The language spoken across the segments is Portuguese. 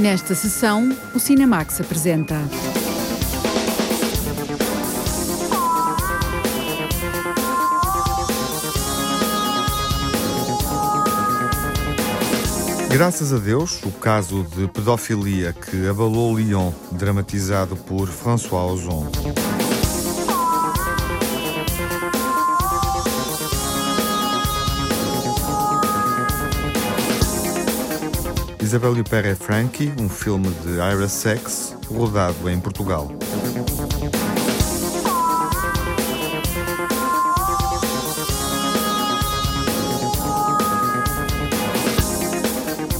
Nesta sessão, o Cinemax apresenta. Graças a Deus, o caso de pedofilia que abalou Lyon, dramatizado por François Ozon. Isabelle Huppert é Frankie, um filme de Ira Sex, rodado em Portugal.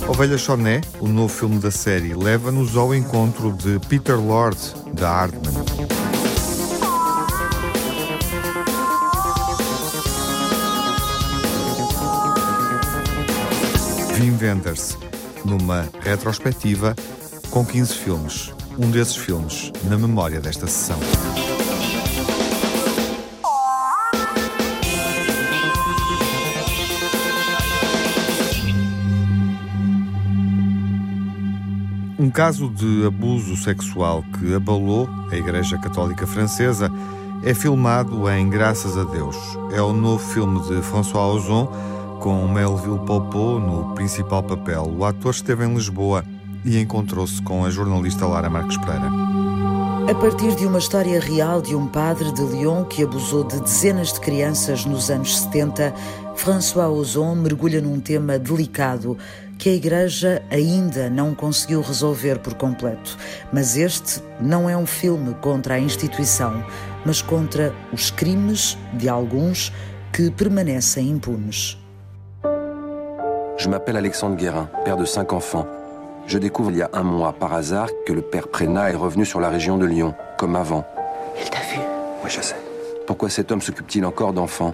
Ovelha Choné, o novo filme da série, leva-nos ao encontro de Peter Lord, da Hardman. Wim Wenders, numa retrospectiva com 15 filmes. Um desses filmes na memória desta sessão. Um caso de abuso sexual que abalou a Igreja Católica Francesa é filmado em Graças a Deus. É o novo filme de François Ozon com Melville Poupeau no principal papel. O ator esteve em Lisboa e encontrou-se com a jornalista Lara Marques Pereira. A partir de uma história real de um padre de Lyon que abusou de dezenas de crianças nos anos 70, François Ozon mergulha num tema delicado que a Igreja ainda não conseguiu resolver por completo. Mas este não é um filme contra a instituição, mas contra os crimes de alguns que permanecem impunes. Je m'appelle Alexandre Guérin, père de cinq enfants. Je découvre il y a un mois, par hasard, que le père Prénat est revenu sur la région de Lyon, comme avant. Il t'a vu? Oui, je sais. Pourquoi cet homme s'occupe-t-il encore d'enfants?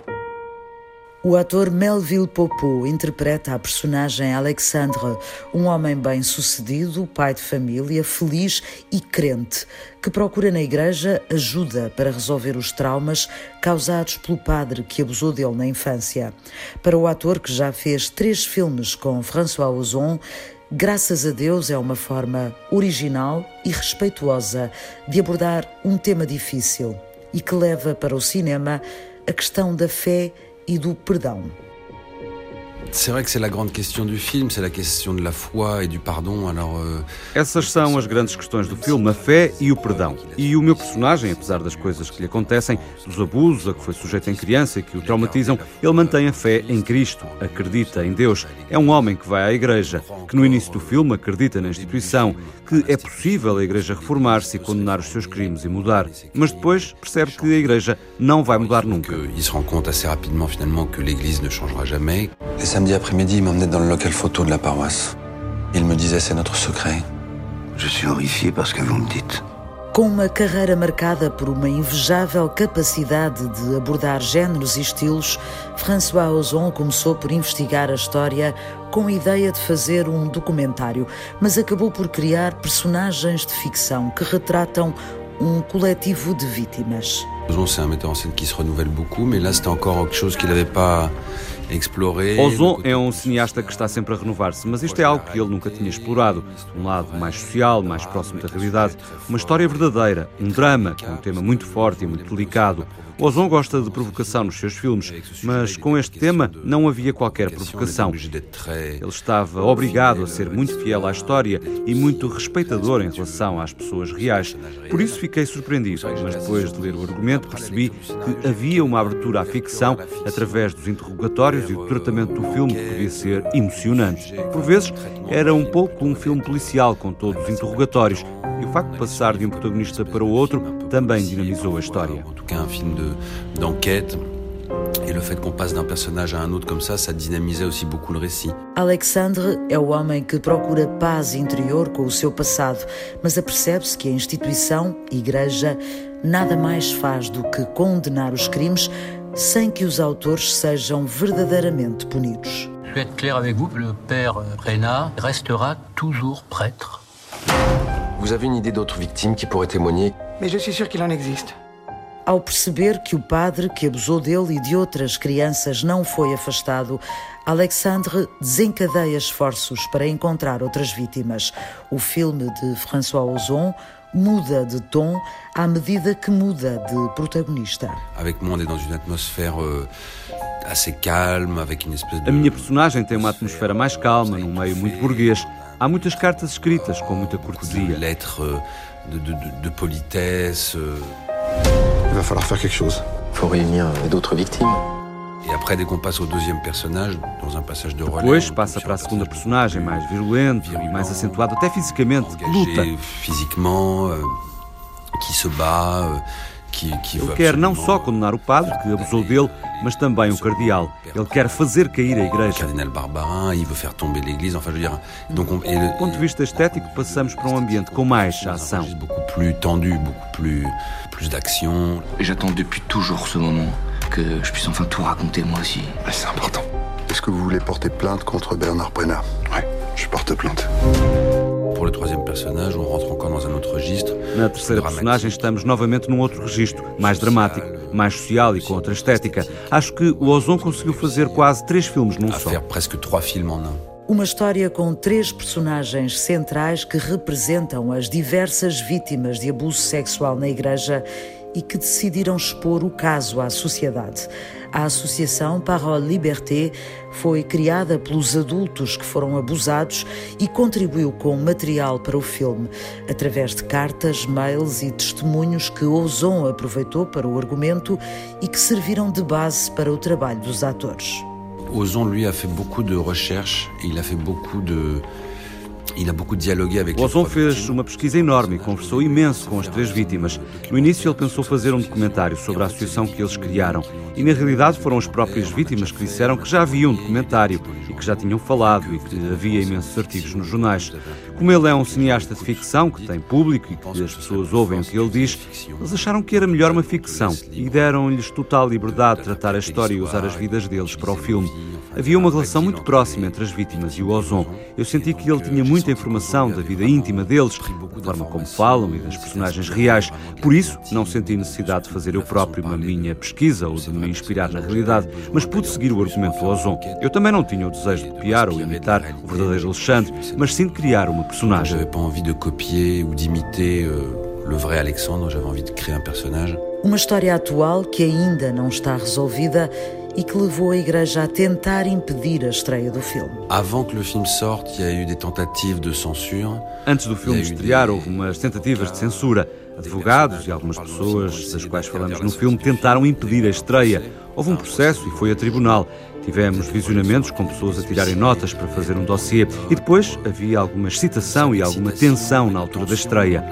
O ator Melville Poupeau interpreta a personagem Alexandre, um homem bem-sucedido, pai de família, feliz e crente, que procura na igreja ajuda para resolver os traumas causados pelo padre que abusou dele na infância. Para o ator que já fez três filmes com François Ozon, Graças a Deus é uma forma original e respeituosa de abordar um tema difícil e que leva para o cinema a questão da fé e do perdão. Essas são as grandes questões do filme, a fé e o perdão. E o meu personagem, apesar das coisas que lhe acontecem, dos abusos a que foi sujeito em criança e que o traumatizam, ele mantém a fé em Cristo, acredita em Deus. É um homem que vai à igreja, que no início do filme acredita na instituição, que é possível a igreja reformar-se e condenar os seus crimes e mudar. Mas depois percebe que a igreja não vai mudar nunca. Il se rend compte assez rapidement finalement que l'église ne changera jamais. Samedi après-midi, il m'emmenait dans le local photo de la paroisse. Il me disait c'est notre secret. Je suis horrifié par ce que vous me dites. Com uma carreira marcada por uma invejável capacidade de abordar géneros e estilos, François Ozon começou por investigar a história com a ideia de fazer um documentário, mas acabou por criar personagens de ficção que retratam um coletivo de vítimas. Ozon, c'est un metteur en scène qui se renouvelle beaucoup, mais là c'était encore quelque chose qu'il n'avait pas. Ozon é um cineasta que está sempre a renovar-se, mas isto é algo que ele nunca tinha explorado. Um lado mais social, mais próximo da realidade. Uma história verdadeira, um drama, com um tema muito forte e muito delicado. Ozon gosta de provocação nos seus filmes, mas com este tema não havia qualquer provocação. Ele estava obrigado a ser muito fiel à história e muito respeitador em relação às pessoas reais. Por isso fiquei surpreendido, mas depois de ler o argumento percebi que havia uma abertura à ficção através dos interrogatórios e do tratamento do filme que podia ser emocionante. Por vezes era um pouco um filme policial com todos os interrogatórios, e o facto de passar de um protagonista para o outro também dinamizou a história. Et le fait qu'on passe d'un personnage à un autre comme ça, ça dynamisait aussi beaucoup le récit. Alexandre é o homem que procura paz interior com o seu passado, mas apercebe-se que a instituição, Igreja, nada mais faz do que condenar os crimes sem que os autores sejam verdadeiramente punidos. Je vais être clair avec vous, le père Prénat restera toujours prêtre. Vous avez une idée d'autres victimes qui pourraient témoigner Mais je suis sûr qu'il en existe. Ao perceber que o padre que abusou dele e de outras crianças não foi afastado, Alexandre desencadeia esforços para encontrar outras vítimas. O filme de François Ozon muda de tom à medida que muda de protagonista. Avec moi, on est dans une atmosphère euh, assez calme, avec une espèce de... A minha personagem tem uma atmosfera mais calma, num meio muito burguês. Há muitas cartas escritas com muita cortesia. lettres euh, de, de, de, de politesse. euh. Il va falloir faire quelque chose. Faut réunir d'autres victimes. Depois passa para a segunda personnage personagem, mais virulento e mais acentuado, até fisicamente, que luta. physiquement, euh, qui se bat, euh, qui, qui Ele veut quer não só condenar o padre que abusou dele, mas também o cardeal. Ele quer fazer cair a igreja. cardinal Barbarin, il veut faire tomber l'église, enfin je veux dire... Donc on, et le- Do ponto de vista estético, passamos para um ambiente com mais ação. registre beaucoup plus tendu, beaucoup plus, plus d'action. J'attends depuis toujours ce moment que je puisse enfin tout raconter moi aussi. C'est important. Est-ce que vous voulez porter plainte contre Bernard Brena Ouais, je porte plainte. Pour le troisième personnage, on rentre encore dans un autre registre. Na terceira personagem, estamos novamente num outro registro, mais dramático, mais social e com outra estética. Acho que o Ozon conseguiu fazer quase três filmes num à só. faire presque trois films en un. Uma história com três personagens centrais que representam as diversas vítimas de abuso sexual na Igreja e que decidiram expor o caso à sociedade. A Associação Parole Liberté foi criada pelos adultos que foram abusados e contribuiu com material para o filme, através de cartas, mails e testemunhos que Ozon aproveitou para o argumento e que serviram de base para o trabalho dos atores. Ozon, lui, a fait beaucoup de recherches, il a fait beaucoup de... Ozon fez uma pesquisa enorme e conversou imenso com as três vítimas. No início, ele pensou fazer um documentário sobre a associação que eles criaram. E, na realidade, foram as próprias vítimas que disseram que já havia um documentário e que já tinham falado e que havia imensos artigos nos jornais. Como ele é um cineasta de ficção, que tem público e que as pessoas ouvem o que ele diz, eles acharam que era melhor uma ficção e deram-lhes total liberdade de tratar a história e usar as vidas deles para o filme. Havia uma relação muito próxima entre as vítimas e o Ozon. Eu senti que ele tinha muita informação da vida íntima deles, da forma como falam e das personagens reais. Por isso, não senti necessidade de fazer eu próprio uma minha pesquisa ou de me inspirar na realidade, mas pude seguir o argumento do Ozon. Eu também não tinha o desejo de copiar ou imitar o verdadeiro Alexandre, mas sim de criar uma personagem. J'avais pas envie de copier ou d'imiter euh, le vrai Alexandre, j'avais envie de créer un personnage. Uma história atual que ainda não está resolvida e que levou a Igreja a tentar impedir a estreia do filme. Avant que le film sorte, il y a eu des tentatives de censure. Antes do filme estrear, houve umas tentativas de censura. Advogados e algumas pessoas das quais falamos no filme tentaram impedir a estreia. Houve um processo e foi a tribunal. Tivemos visionamentos com pessoas a tirarem notas para fazer um dossiê e depois havia alguma excitação e alguma tensão na altura da estreia.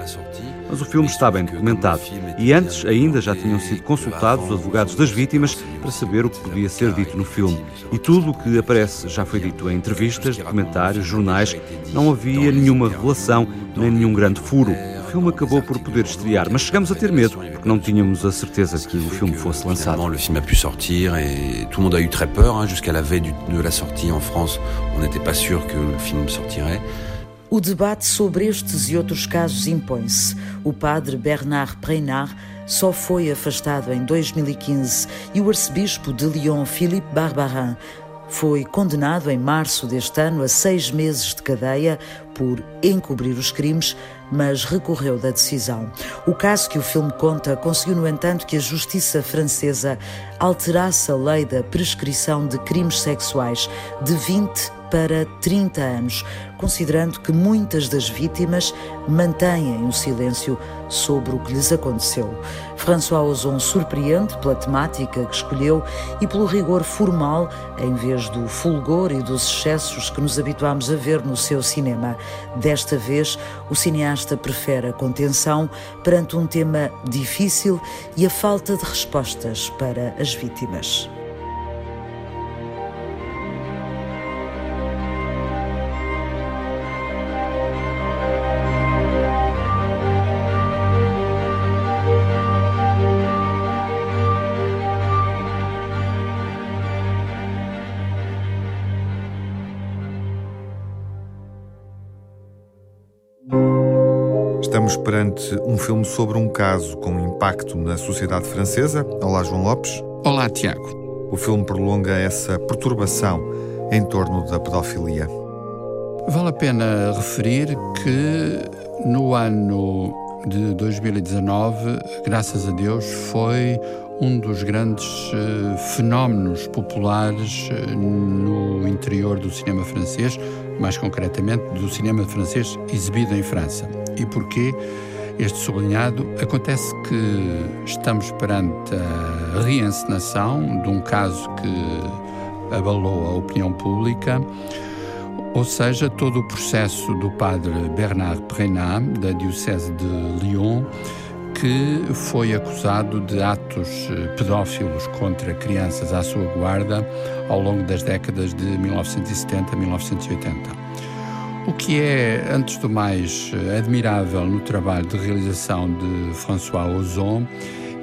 Mas o filme está bem documentado e antes ainda já tinham sido consultados os advogados das vítimas para saber o que podia ser dito no filme. E tudo o que aparece já foi dito em entrevistas, documentários, jornais. Não havia nenhuma revelação nem nenhum grande furo. O filme acabou por poder estrear, mas chegamos a ter medo porque não tínhamos a certeza que o filme fosse lançado. Finalement, le film a pu sortir tout le monde a eu très peur. Jusqu'à la veille de la sortie en France, on n'était pas sûr que le film sortirait. O debate sobre estes e outros casos impõe-se. O padre Bernard Preynard só foi afastado em 2015 e o arcebispo de Lyon, Philippe Barbarin, foi condenado em março deste ano a seis meses de cadeia por encobrir os crimes, mas recorreu da decisão. O caso que o filme conta conseguiu, no entanto, que a justiça francesa alterasse a lei da prescrição de crimes sexuais de 20 para 30 anos, considerando que muitas das vítimas mantêm o silêncio sobre o que lhes aconteceu. François Ozon surpreende pela temática que escolheu e pelo rigor formal, em vez do fulgor e dos excessos que nos habituámos a ver no seu cinema. Desta vez, o cineasta prefere a contenção perante um tema difícil e a falta de respostas para as vítimas. Perante um filme sobre um caso com impacto na sociedade francesa. Olá, João Lopes. Olá, Tiago. O filme prolonga essa perturbação em torno da pedofilia. Vale a pena referir que no ano de 2019, graças a Deus, foi um dos grandes uh, fenómenos populares uh, no interior do cinema francês, mais concretamente do cinema francês exibido em França. E porquê este sublinhado? Acontece que estamos perante a reencenação de um caso que abalou a opinião pública, ou seja, todo o processo do padre Bernard Prenat, da Diocese de Lyon, que foi acusado de atos eh, pedófilos contra crianças à sua guarda ao longo das décadas de 1970 a 1980. O que é, antes do mais, eh, admirável no trabalho de realização de François Ozon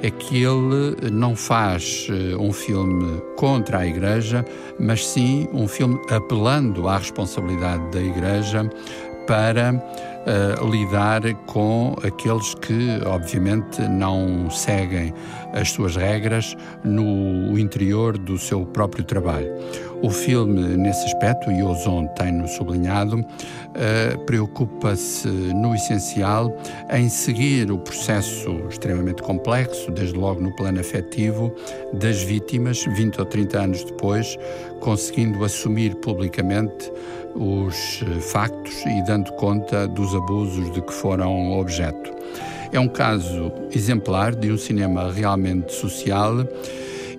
é que ele não faz eh, um filme contra a Igreja, mas sim um filme apelando à responsabilidade da Igreja para uh, lidar com aqueles que, obviamente, não seguem as suas regras no interior do seu próprio trabalho. O filme, nesse aspecto, e Ozon tem-no sublinhado, uh, preocupa-se, no essencial, em seguir o processo extremamente complexo, desde logo no plano afetivo, das vítimas, 20 ou 30 anos depois, conseguindo assumir publicamente os eh, factos e dando conta dos abusos de que foram objeto. É um caso exemplar de um cinema realmente social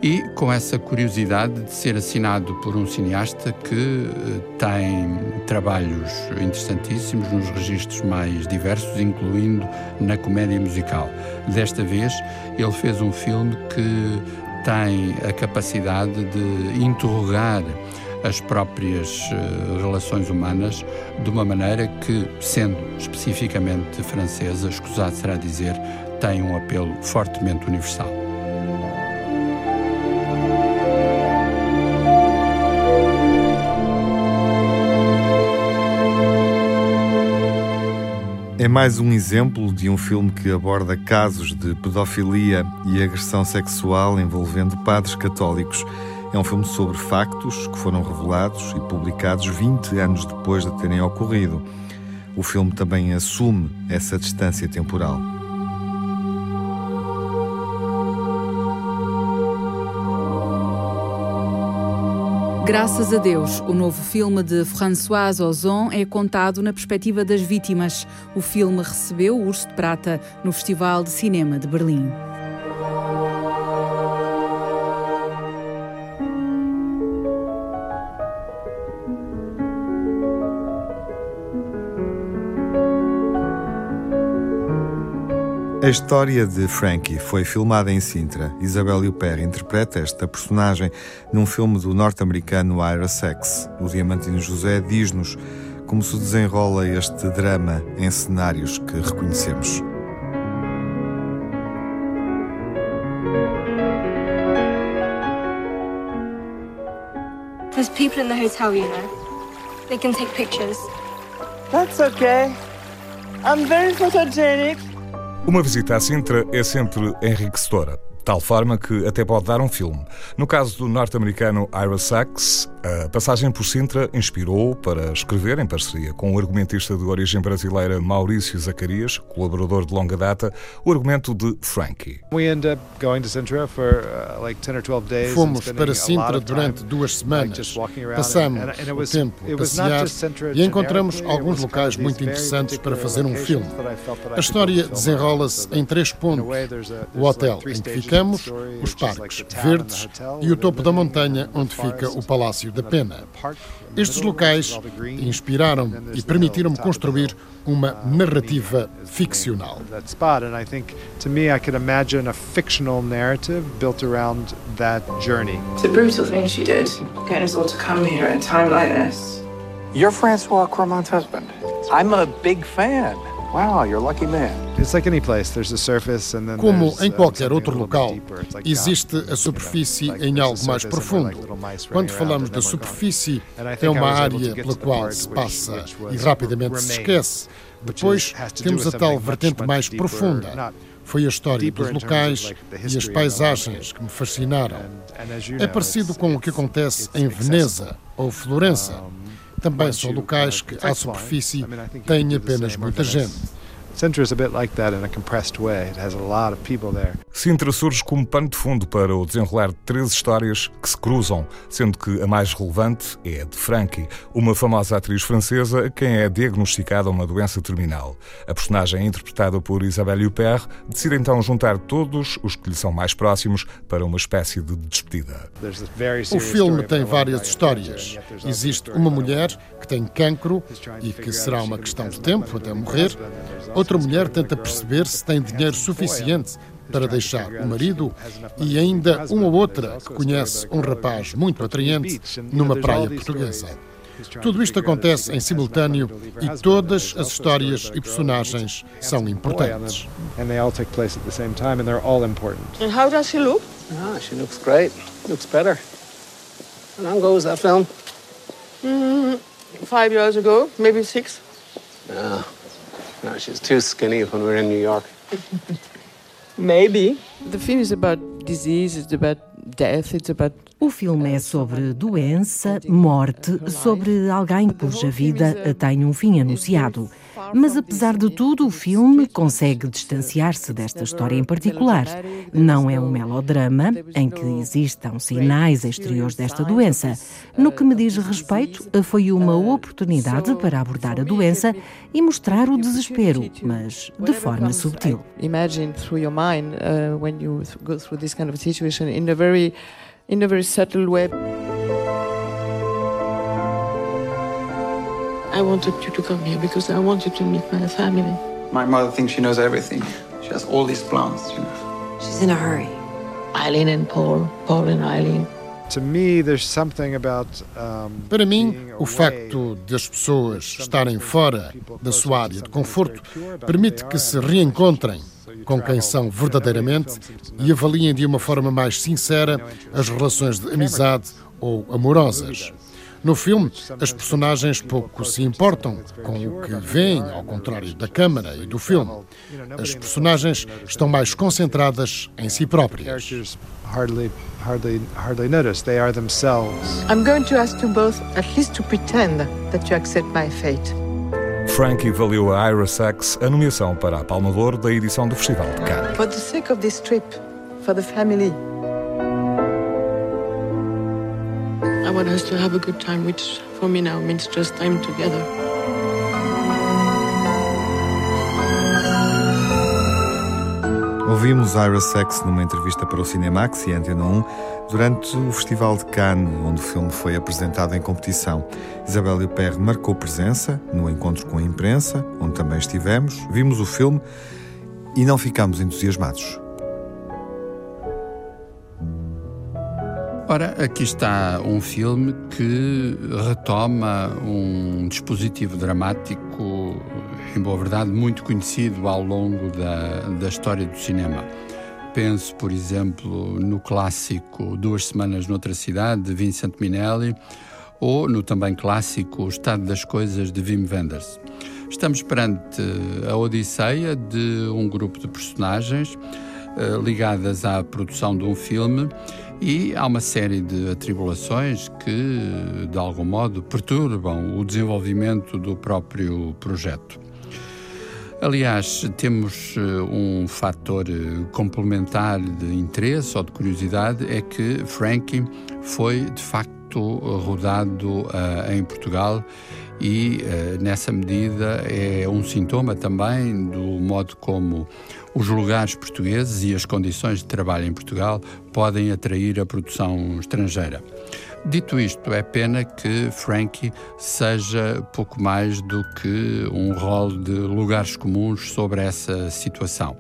e com essa curiosidade de ser assinado por um cineasta que eh, tem trabalhos interessantíssimos nos registros mais diversos, incluindo na comédia musical. Desta vez, ele fez um filme que tem a capacidade de interrogar as próprias uh, relações humanas de uma maneira que, sendo especificamente francesa, escusado será dizer, tem um apelo fortemente universal. É mais um exemplo de um filme que aborda casos de pedofilia e agressão sexual envolvendo padres católicos. É um filme sobre factos que foram revelados e publicados 20 anos depois de terem ocorrido. O filme também assume essa distância temporal. Graças a Deus, o novo filme de Françoise Ozon é contado na perspectiva das vítimas. O filme recebeu o Urso de Prata no Festival de Cinema de Berlim. A história de Frankie foi filmada em Sintra. Isabel Huppert interpreta esta personagem num filme do norte-americano Ira Sachs. O Diamantino José diz-nos como se desenrola este drama em cenários que reconhecemos. There's people in the hotel, you know. They can take pictures. That's okay. I'm very photogenic. Uma visita à Sintra é sempre enriquecedora tal forma que até pode dar um filme. No caso do norte-americano Ira Sachs, a passagem por Sintra inspirou para escrever, em parceria com o argumentista de origem brasileira Maurício Zacarias, colaborador de longa data, o argumento de Frankie. Uh, Fomos para Sintra durante duas semanas. Passamos o tempo a passear e encontramos alguns locais muito interessantes para fazer um filme. A história desenrola-se em três pontos. O hotel em que ficamos os parques verdes e o topo da montanha onde fica o Palácio da Pena. Estes locais inspiraram e permitiram-me construir uma narrativa ficcional. To me, I could imagine a fictional narrative built around that journey. It's a brutal thing she did, getting us all to come here at a time like this. You're Francois Cormont's husband. I'm a big fan. Como em qualquer outro local, existe a superfície em algo mais profundo. Quando falamos da superfície, é uma área pela qual se passa e rapidamente se esquece. Depois temos a tal vertente mais profunda. Foi a história dos locais e as paisagens que me fascinaram. É parecido com o que acontece em Veneza ou Florença. Também são locais que, à superfície, têm apenas muita gente. Sintra is a bit like that in a compressed way. It has a lot of people there. Sintra surge como pano de fundo para o desenrolar de três histórias que se cruzam, sendo que a mais relevante é a de Frankie, uma famosa atriz francesa a quem é diagnosticada uma doença terminal. A personagem interpretada por Isabelle Huppert decide então juntar todos os que lhe são mais próximos para uma espécie de despedida. O filme tem várias histórias. Existe uma mulher que tem cancro e que será uma questão de tempo até morrer. Outra mulher tenta perceber se tem dinheiro suficiente para deixar o marido e ainda uma outra que conhece um rapaz muito atraente numa praia portuguesa. Tudo isto acontece em simultâneo e todas as histórias e personagens são importantes. And how does she look? Ah, she looks great. Looks better. How long ago was that film? Mm, five years ago, maybe six. Ah, no, she's too skinny when we were in New York. Maybe. The film is about disease, it's about death, it's about o filme é sobre doença, morte, sobre alguém cuja vida tem um fim anunciado. Mas apesar de tudo, o filme consegue distanciar-se desta história em particular. Não é um melodrama em que existam sinais exteriores desta doença. No que me diz respeito, foi uma oportunidade para abordar a doença e mostrar o desespero, mas de forma subtil. Imagine through your mind uh, when you go through this kind of situation in a very in a very subtle way. I wanted you to come here because I wanted to meet my family. My mother thinks she knows everything. She has all these plans, you know. She's in a hurry. Eileen and Paul, Paul and Eileen. To me, there's something about, um, Para mim, o facto de as pessoas estarem fora da sua área de conforto permite que se reencontrem com quem são verdadeiramente e avaliem de uma forma mais sincera as relações de amizade ou amorosas. No filme, as personagens pouco se importam com o que veem, ao contrário da câmara e do filme. As personagens estão mais concentradas em si próprias. Hardly, hardly, hardly notice. They are themselves. I'm going to ask you both at least to pretend that you accept my fate. Frankie valeu a Ira Sachs a nomeação para a Palma d'Or da edição do Festival de Cannes. For the sake of this trip, for the family. I want us to have a good time, which for me now means just time together. Ouvimos Ira Sex numa entrevista para o Cinemax e Antena 1 durante o Festival de Cannes, onde o filme foi apresentado em competição. Isabel Huppert marcou presença no encontro com a imprensa, onde também estivemos, vimos o filme e não ficámos entusiasmados. Ora, aqui está um filme que retoma um dispositivo dramático, em boa verdade, muito conhecido ao longo da, da história do cinema. Penso, por exemplo, no clássico Duas Semanas Noutra Cidade, de Vincent Minelli, ou no também clássico O Estado das Coisas, de Wim Wenders. Estamos perante a odisseia de um grupo de personagens eh, ligadas à produção de um filme e há uma série de atribulações que, de algum modo, perturbam o desenvolvimento do próprio projeto. Aliás, temos eh, um fator eh, complementar de interesse ou de curiosidade, é que Frankie foi de facto rodado uh, em Portugal e, uh, nessa medida, é um sintoma também do modo como os lugares portugueses e as condições de trabalho em Portugal podem atrair a produção estrangeira. Dito isto, é pena que Frankie seja pouco mais do que um rol de lugares comuns sobre essa situação.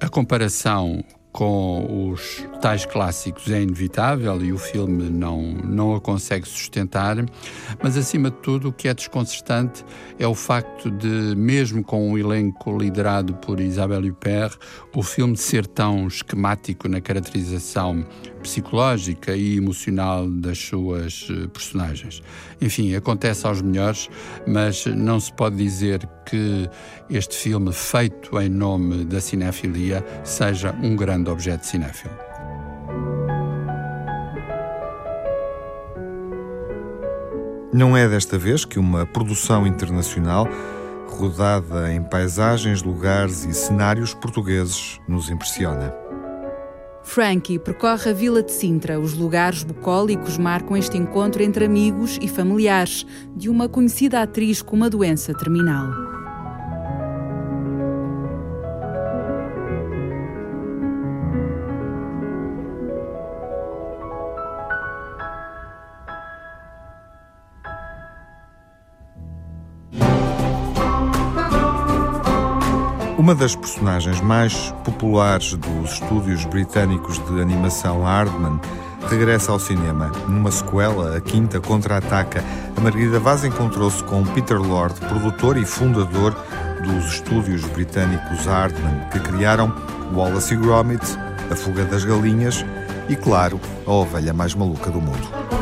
A comparação com os tais clássicos é inevitável e o filme não, não a consegue sustentar, mas acima de tudo o que é desconcertante é o facto de, mesmo com um elenco liderado por Isabelle Huppert, o filme ser tão esquemático na caracterização psicológica e emocional das suas eh, personagens. Enfim, acontece aos melhores, mas não se pode dizer que este filme, feito em nome da cinefilia, seja um grande objeto cinéfilo. Não é desta vez que uma produção internacional rodada em paisagens, lugares e cenários portugueses nos impressiona. Frankie percorre a Vila de Sintra. Os lugares bucólicos marcam este encontro entre amigos e familiares de uma conhecida atriz com uma doença terminal. Das personagens mais populares dos estúdios britânicos de animação Hardman regressa ao cinema. Numa sequela, A Quinta Contra-Ataca, a Margarida Vaz encontrou-se com Peter Lord, produtor e fundador dos estúdios britânicos Hardman, que criaram Wallace e Gromit, A Fuga das Galinhas e, claro, a ovelha mais maluca do mundo.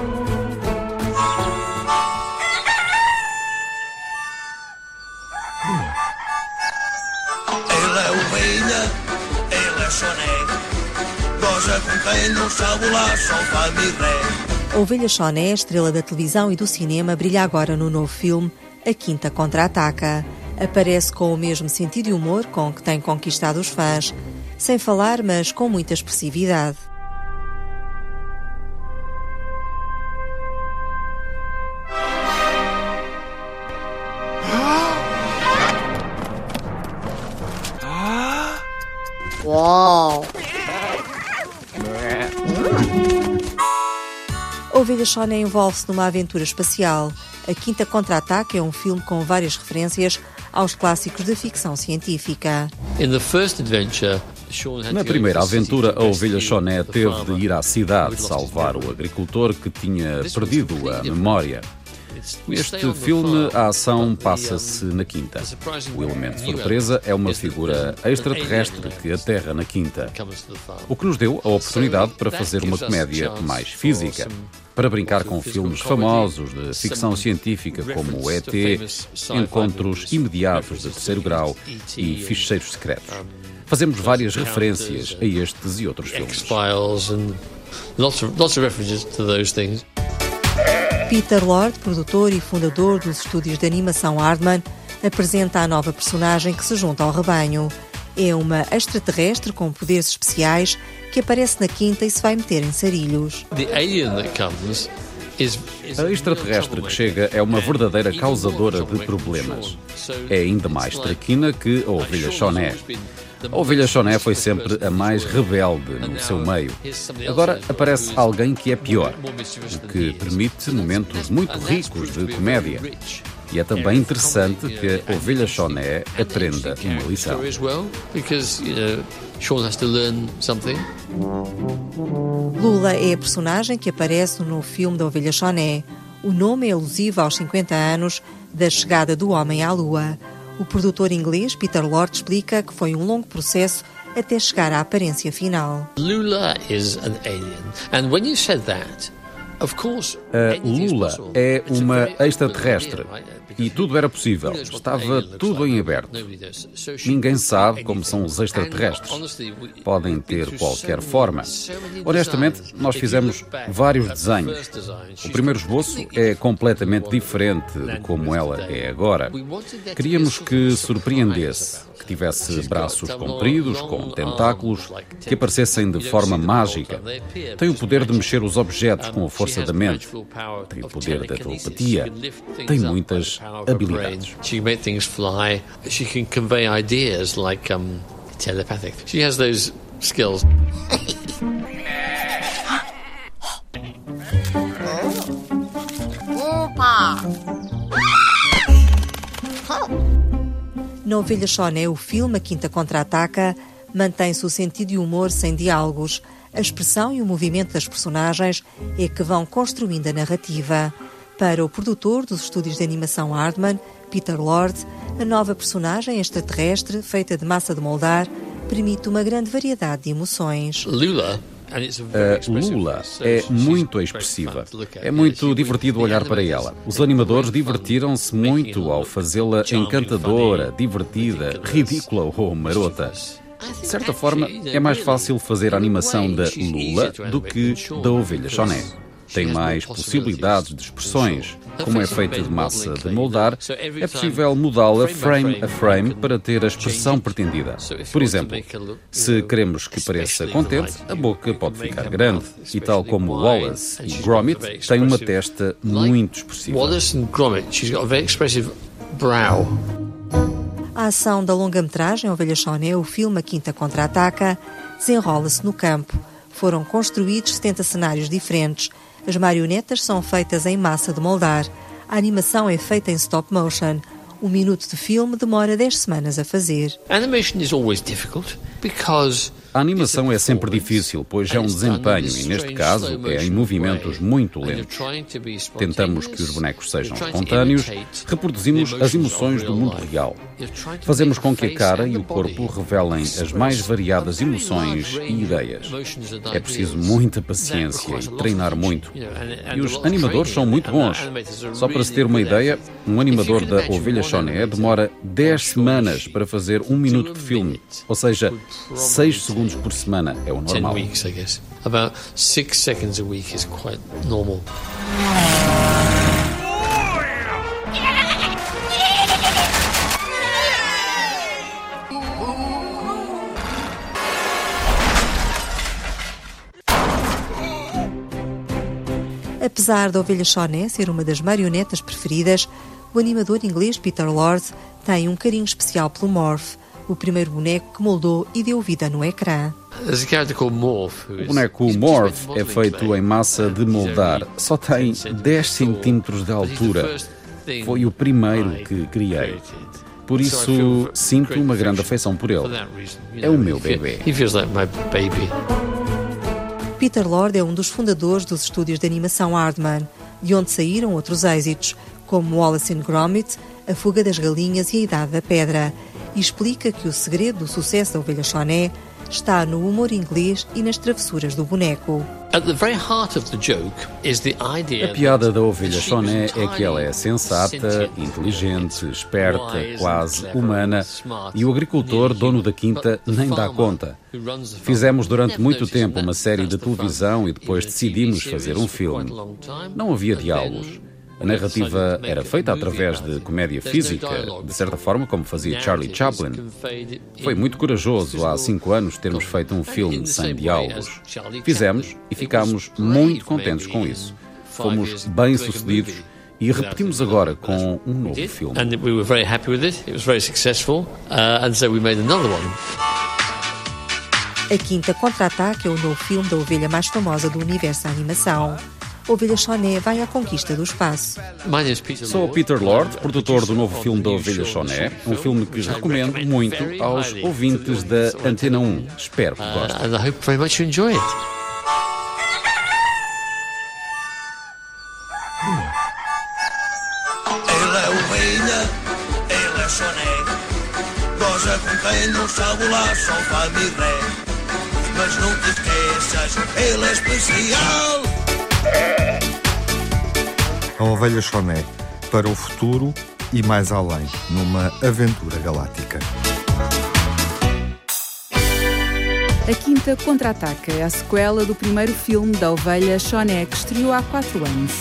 A ovelha Choné, estrela da televisão e do cinema, brilha agora no novo filme A Quinta Contra-Ataca. Aparece com o mesmo sentido e humor com que tem conquistado os fãs, sem falar, mas com muita expressividade. Uau! A Ovelha Choné envolve-se numa aventura espacial. A Quinta Contra-Ataque é um filme com várias referências aos clássicos de ficção científica. Na primeira aventura, a ovelha Choné teve de ir à cidade salvar o agricultor que tinha perdido a memória. Neste filme, a ação passa-se na Quinta. O elemento surpresa é uma figura extraterrestre que aterra na Quinta, o que nos deu a oportunidade para fazer uma comédia mais física. Para brincar com filmes famosos de ficção científica como ET, Encontros Imediatos de Terceiro Grau e Ficheiros Secretos. Fazemos várias referências a estes e outros filmes. Peter Lord, produtor e fundador dos estúdios de animação Hardman, apresenta a nova personagem que se junta ao rebanho. É uma extraterrestre com poderes especiais que aparece na quinta e se vai meter em sarilhos. A extraterrestre que chega é uma verdadeira causadora de problemas. É ainda mais traquina que a ovelha Choné. A ovelha Choné foi sempre a mais rebelde no seu meio. Agora aparece alguém que é pior, o que permite momentos muito ricos de comédia. E é também interessante que a ovelha Choné aprenda uma lição. Lula é a personagem que aparece no filme da ovelha Choné. O nome é alusivo aos 50 anos da chegada do homem à Lua. O produtor inglês Peter Lord explica que foi um longo processo até chegar à aparência final. Lula is an alien. And when you said that, a Lula é uma extraterrestre e tudo era possível. Estava tudo em aberto. Ninguém sabe como são os extraterrestres. Podem ter qualquer forma. Honestamente, nós fizemos vários desenhos. O primeiro esboço é completamente diferente de como ela é agora. Queríamos que surpreendesse que tivesse braços compridos, com tentáculos, que aparecessem de forma mágica. Tem o poder de mexer os objetos com a força da mente. Tem o poder da telepatia. Tem muitas habilidades. She can make things fly. She can convey ideas like um, telepathic. She has those skills. Opa! Na Ovelha Choné, o filme A Quinta Contra-Ataca Mantém-se o sentido e o humor sem diálogos. A expressão e o movimento das personagens é que vão construindo a narrativa. Para o produtor dos estúdios de animação Hardman, Peter Lord, a nova personagem extraterrestre, feita de massa de moldar, permite uma grande variedade de emoções. Lula a Lula é muito expressiva. É muito divertido olhar para ela. Os animadores divertiram-se muito ao fazê-la encantadora, divertida, ridícula ou marota. De certa forma, é mais fácil fazer a animação da Lula do que da ovelha Choné tem mais possibilidades de expressões. Como é feita de massa de moldar, é possível mudá-la frame a frame para ter a expressão pretendida. Por exemplo, se queremos que pareça contente, a boca pode ficar grande. E tal como Wallace e Gromit, tem uma testa muito expressiva. Wallace and Gromit, she's got a very expressive brow. A ação da longa-metragem Ovelha Choné, o filme A Quinta Contra-Ataca, desenrola-se no campo. Foram construídos 70 cenários diferentes, as marionetas são feitas em massa de moldar. A animação é feita em stop motion. Um minuto de filme demora 10 semanas a fazer. Animation is always difficult because a animação é sempre difícil, pois é um desempenho e, neste caso, é em movimentos muito lentos. Tentamos que os bonecos sejam espontâneos, reproduzimos as emoções do mundo real. Fazemos com que a cara e o corpo revelem as mais variadas emoções e ideias. É preciso muita paciência e treinar muito. E os animadores são muito bons. Só para se ter uma ideia, um animador da Ovelha Choné demora 10 semanas para fazer um minuto de filme, ou seja, 6 segundos segundos por semana é o normal. 10 weeks, I guess. About 6 seconds a week is quite normal. Apesar da ovelha Choné ser uma das marionetas preferidas, o animador inglês Peter Lord tem um carinho especial pelo Morph, o primeiro boneco que moldou e deu vida no ecrã. O boneco Morph é feito em massa de moldar, só tem 10 centímetros de altura. Foi o primeiro que criei. Por isso sinto uma grande afeição por ele. É o meu bebê. Peter Lord é um dos fundadores dos estúdios de animação Hardman, de onde saíram outros êxitos, como Wallace and Gromit, A Fuga das Galinhas e A Idade da Pedra e explica que o segredo do sucesso da ovelha Choné está no humor inglês e nas travessuras do boneco. A piada da ovelha Choné é que ela é sensata, inteligente, esperta, quase humana e o agricultor, dono da quinta, nem dá conta. Fizemos durante muito tempo uma série de televisão e depois decidimos fazer um filme. Não havia diálogos. A narrativa era feita através de comédia física, de certa forma como fazia Charlie Chaplin. Foi muito corajoso há cinco anos termos feito um filme sem diálogos. Fizemos e ficámos muito contentes com isso. Fomos bem-sucedidos e repetimos agora com um novo filme. And we were very happy with it. It was very successful, uh, and so we made another one. A Quinta Contra-Ataque é o novo filme da ovelha mais famosa do universo da animação. Ovelha Choné vai à conquista do espaço. Sou Peter Lord, produtor do novo filme da Ovelha Choné, um filme que recomendo muito aos ouvintes da Antena 1. Espero que gostem. And I hope very much you enjoy it. Ele é ovelha, ele é choné. Goza com quem não sabe lá, só família. Mas não te esqueças, ele é especial. A Ovelha Choné para o futuro e mais além, numa aventura galáctica. A Quinta Contra-Ataca é a sequela do primeiro filme da Ovelha Choné, que estreou há quatro anos.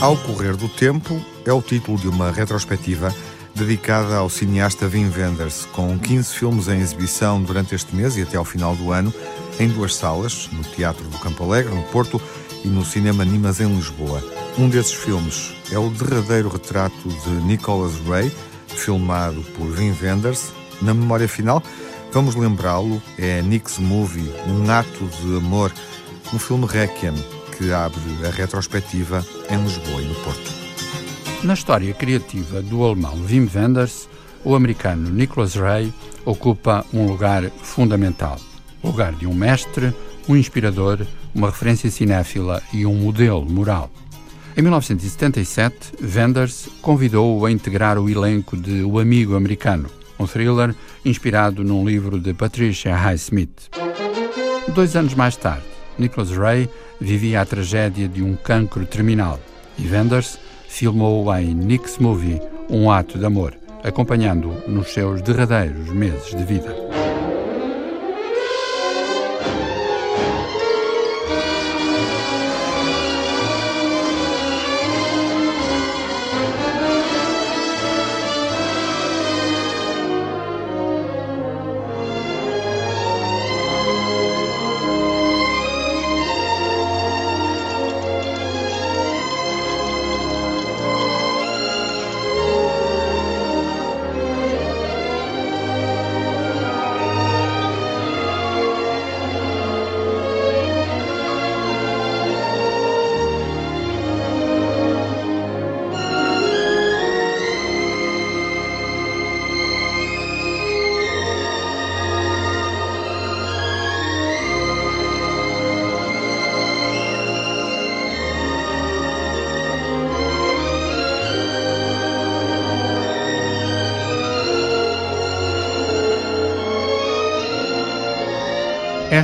Ao correr do tempo é o título de uma retrospectiva dedicada ao cineasta Wim Wenders, com 15 filmes em exibição durante este mês e até ao final do ano, em duas salas, no Teatro do Campo Alegre, no Porto, e no Cinema Nimas, em Lisboa. Um desses filmes é o derradeiro retrato de Nicholas Ray, filmado por Wim Wenders. Na memória final, vamos lembrá-lo, é Nick's Movie, um ato de amor, um filme Requiem, que abre a retrospectiva em Lisboa e no Porto. Na história criativa do alemão Wim Wenders, o americano Nicholas Ray ocupa um lugar fundamental. O lugar de um mestre, um inspirador, uma referência cinéfila e um modelo moral. Em 1977, Wenders convidou-o a integrar o elenco de O Amigo Americano, um thriller inspirado num livro de Patricia Highsmith. Dois anos mais tarde, Nicholas Ray vivia a tragédia de um cancro terminal e Wenders filmou em Nick's Movie um ato de amor, acompanhando-o nos seus derradeiros meses de vida.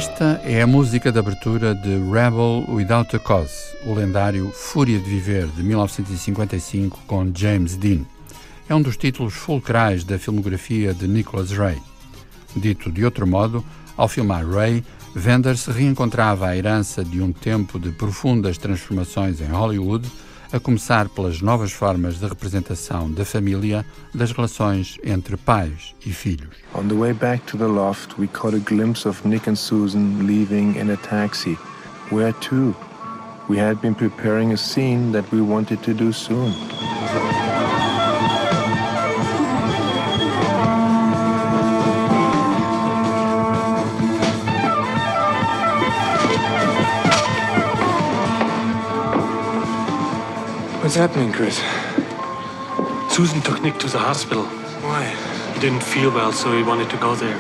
Esta é a música de abertura de Rebel Without a Cause, o lendário Fúria de Viver de 1955 com James Dean. É um dos títulos fulcrais da filmografia de Nicholas Ray. Dito de outro modo, ao filmar Ray, Wenders reencontrava a herança de um tempo de profundas transformações em Hollywood a começar pelas novas formas de representação da família, das relações entre pais e filhos. On the way back to the loft, we caught a glimpse of Nick and Susan leaving in a taxi. Where to? We had been preparing a scene that we wanted to do soon. What's happening, Chris? Susan took Nick to the hospital. Why? He didn't feel well, so he wanted to go there.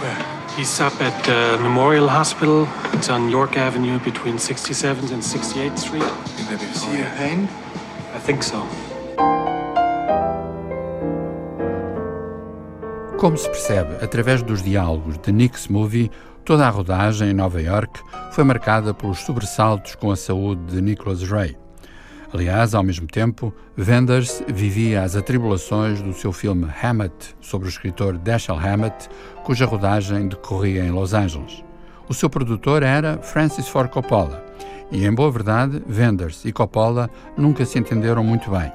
Where? He's up at the Memorial Hospital. It's on York Avenue between 67th and 68th Street. Is he in pain? I think so. Como se percebe através dos diálogos de Nick's Movie, toda a rodagem em Nova York foi marcada pelos sobressaltos com a saúde de Nicholas Ray. Aliás, ao mesmo tempo, Wenders vivia as atribulações do seu filme Hammett, sobre o escritor Dashiell Hammett, cuja rodagem decorria em Los Angeles. O seu produtor era Francis Ford Coppola, e em boa verdade, Wenders e Coppola nunca se entenderam muito bem.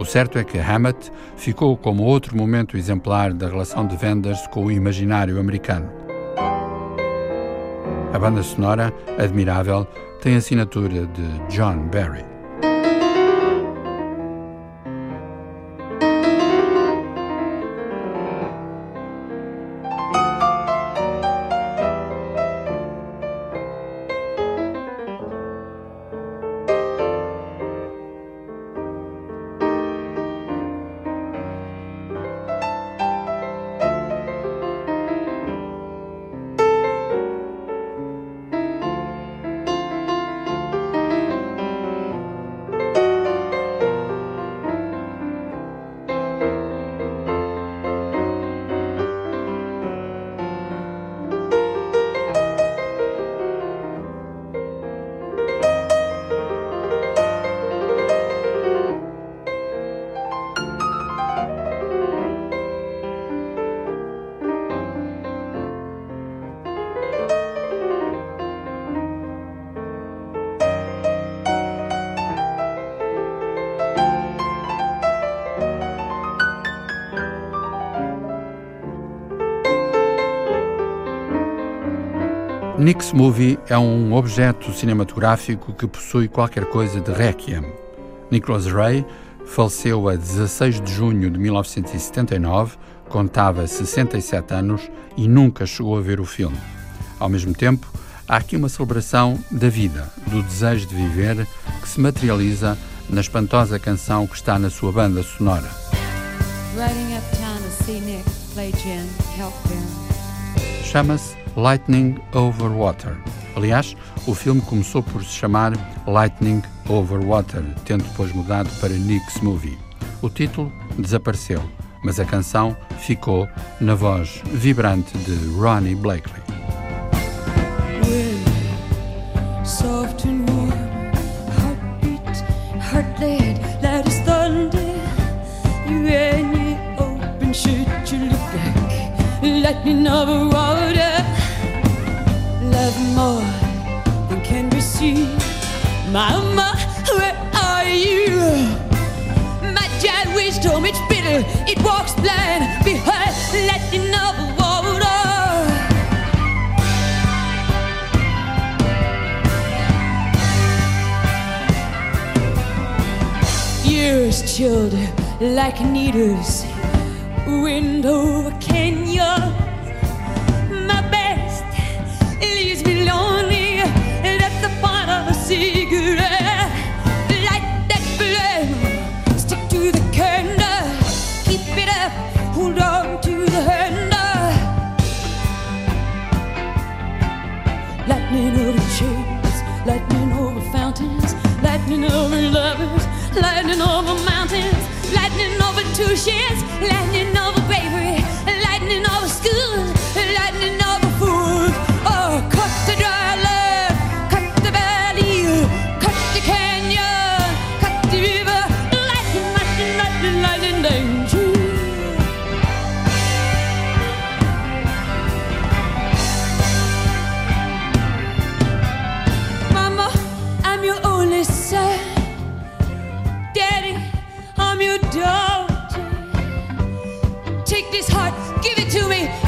O certo é que Hammett ficou como outro momento exemplar da relação de Wenders com o imaginário americano. A banda sonora, admirável, tem assinatura de John Barry. Nick's Movie é um objeto cinematográfico que possui qualquer coisa de requiem. Nicholas Ray faleceu a 16 de junho de 1979, contava 67 anos e nunca chegou a ver o filme. Ao mesmo tempo, há aqui uma celebração da vida, do desejo de viver, que se materializa na espantosa canção que está na sua banda sonora. Chama-se Lightning Over Water. Aliás, o filme começou por se chamar Lightning Over Water, tendo depois mudado para Nick's Movie. O título desapareceu, mas a canção ficou na voz vibrante de Ronnie Blakely. heartbeat, more than can be. Mama, where are you? My dad wisdom, it's bitter, it walks blind behind lightning over water. Years chilled like needles, wind over Kenya. Lightning over mountains, lightning over tuitions, lightning over give it to me.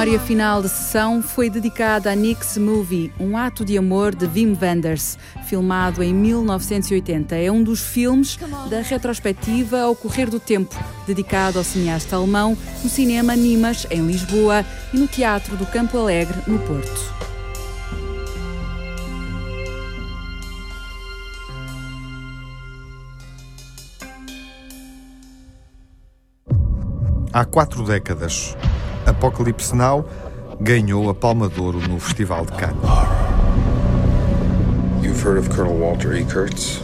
Memória final da sessão foi dedicada a Nick's Movie, um ato de amor de Wim Wenders, filmado em 1980. É um dos filmes da retrospectiva Ao Correr do Tempo, dedicado ao cineasta alemão no cinema Nimas, em Lisboa, e no Teatro do Campo Alegre, no Porto. Há quatro décadas, Apocalypse Now ganhou a Palma de Ouro no Festival de Cannes. You've heard of Colonel Walter E. Kurtz?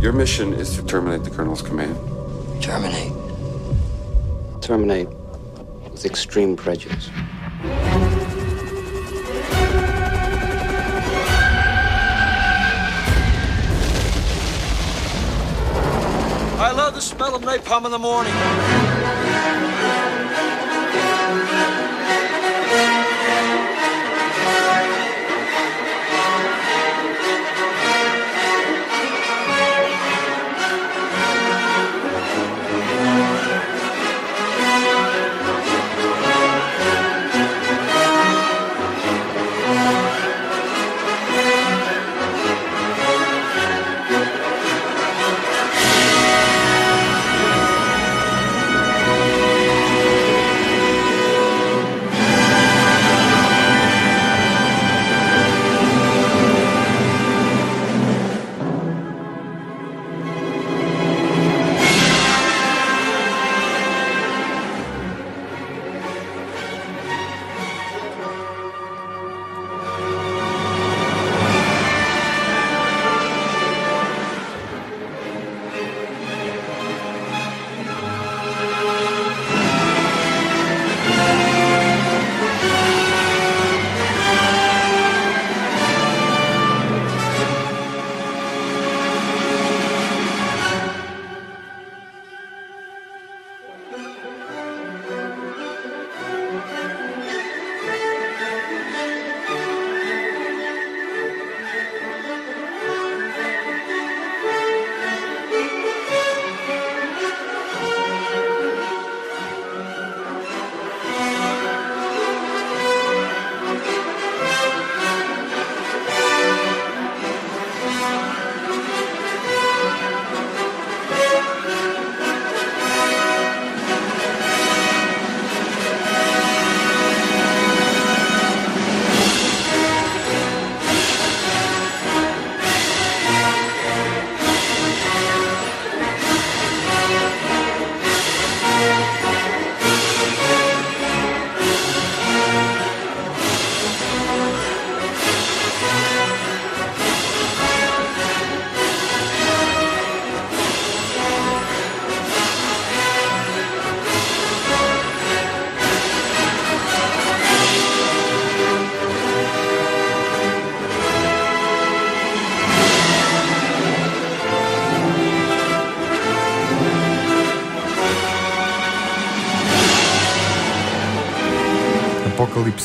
Your mission is to terminate the Colonel's command. Terminate. Terminate with extreme prejudice. I love the smell of napalm in the morning.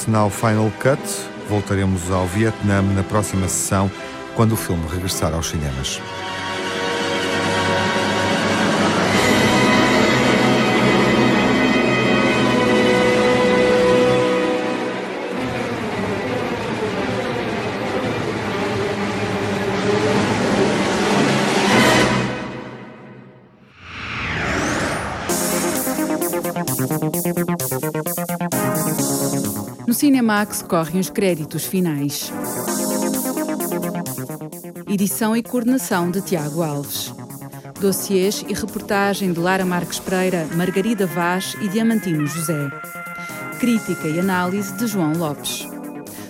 Now Final Cut. Voltaremos ao Vietnã na próxima sessão, quando o filme regressar aos cinemas. Cinemax correm os créditos finais. Edição e coordenação de Tiago Alves. Dossiês e reportagem de Lara Marques Pereira, Margarida Vaz e Diamantino José. Crítica e análise de João Lopes.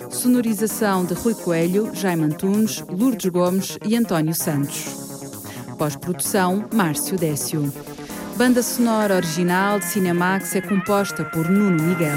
Sonorização de Rui Coelho, Jaime Antunes, Lourdes Gomes e António Santos. Pós-produção, Márcio Décio. Banda sonora original de Cinemax é composta por Nuno Miguel.